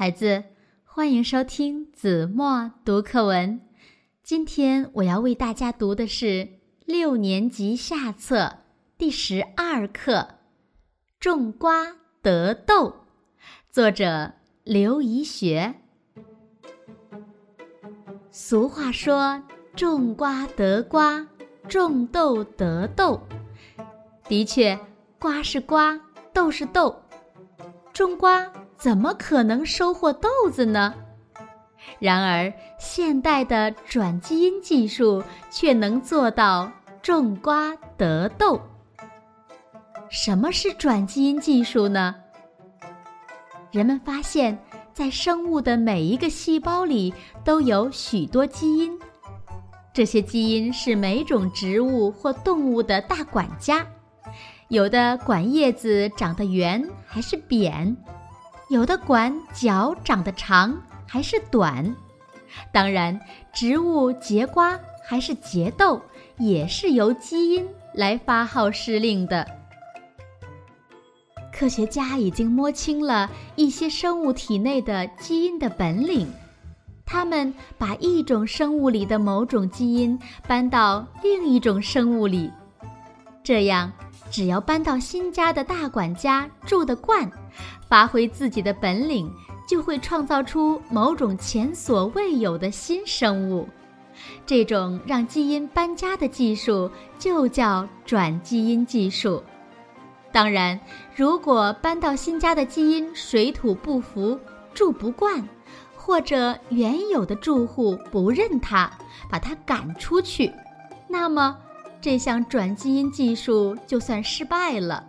孩子，欢迎收听子墨读课文。今天我要为大家读的是六年级下册第十二课《种瓜得豆》，作者刘怡学。俗话说：“种瓜得瓜，种豆得豆。”的确，瓜是瓜，豆是豆，种瓜。怎么可能收获豆子呢？然而，现代的转基因技术却能做到种瓜得豆。什么是转基因技术呢？人们发现，在生物的每一个细胞里都有许多基因，这些基因是每种植物或动物的大管家，有的管叶子长得圆还是扁。有的管脚长得长还是短，当然，植物结瓜还是结豆，也是由基因来发号施令的。科学家已经摸清了一些生物体内的基因的本领，他们把一种生物里的某种基因搬到另一种生物里，这样。只要搬到新家的大管家住得惯，发挥自己的本领，就会创造出某种前所未有的新生物。这种让基因搬家的技术就叫转基因技术。当然，如果搬到新家的基因水土不服、住不惯，或者原有的住户不认它，把它赶出去，那么。这项转基因技术就算失败了。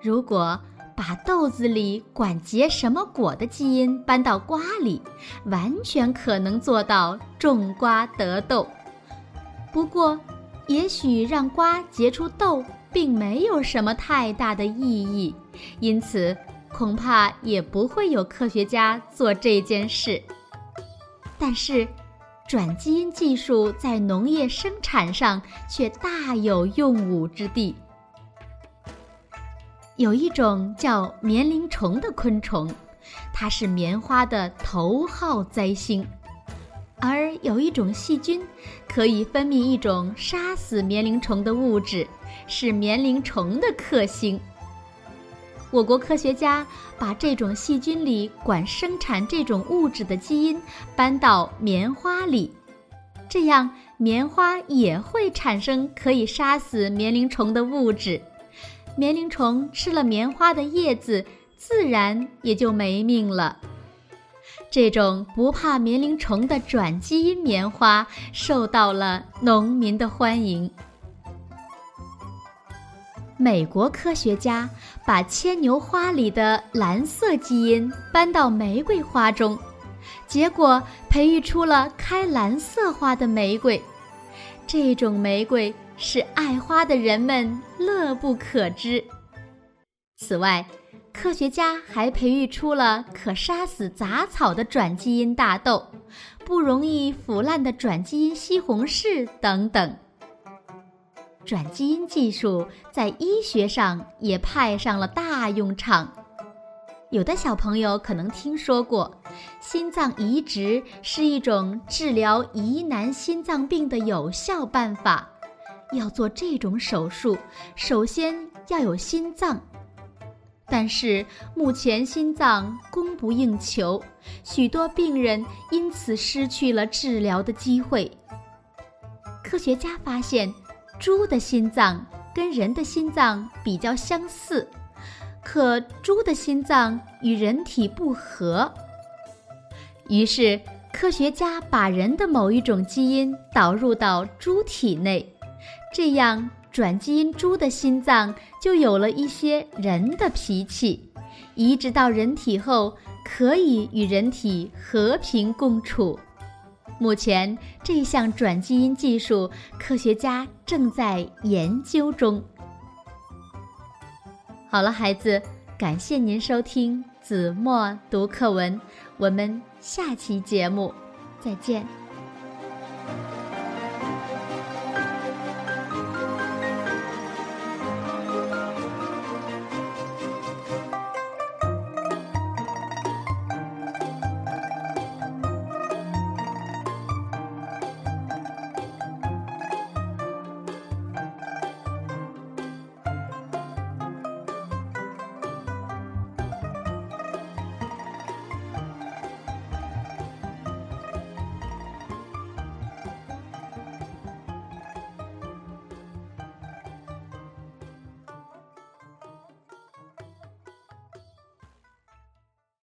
如果把豆子里管结什么果的基因搬到瓜里，完全可能做到种瓜得豆。不过，也许让瓜结出豆并没有什么太大的意义，因此恐怕也不会有科学家做这件事。但是。转基因技术在农业生产上却大有用武之地。有一种叫棉铃虫的昆虫，它是棉花的头号灾星，而有一种细菌可以分泌一种杀死棉铃虫的物质，是棉铃虫的克星。我国科学家把这种细菌里管生产这种物质的基因搬到棉花里，这样棉花也会产生可以杀死棉铃虫的物质。棉铃虫吃了棉花的叶子，自然也就没命了。这种不怕棉铃虫的转基因棉花受到了农民的欢迎。美国科学家把牵牛花里的蓝色基因搬到玫瑰花中，结果培育出了开蓝色花的玫瑰。这种玫瑰使爱花的人们乐不可支。此外，科学家还培育出了可杀死杂草的转基因大豆、不容易腐烂的转基因西红柿等等。转基因技术在医学上也派上了大用场。有的小朋友可能听说过，心脏移植是一种治疗疑难心脏病的有效办法。要做这种手术，首先要有心脏，但是目前心脏供不应求，许多病人因此失去了治疗的机会。科学家发现。猪的心脏跟人的心脏比较相似，可猪的心脏与人体不合。于是，科学家把人的某一种基因导入到猪体内，这样转基因猪的心脏就有了一些人的脾气，移植到人体后可以与人体和平共处。目前，这项转基因技术，科学家正在研究中。好了，孩子，感谢您收听子墨读课文，我们下期节目再见。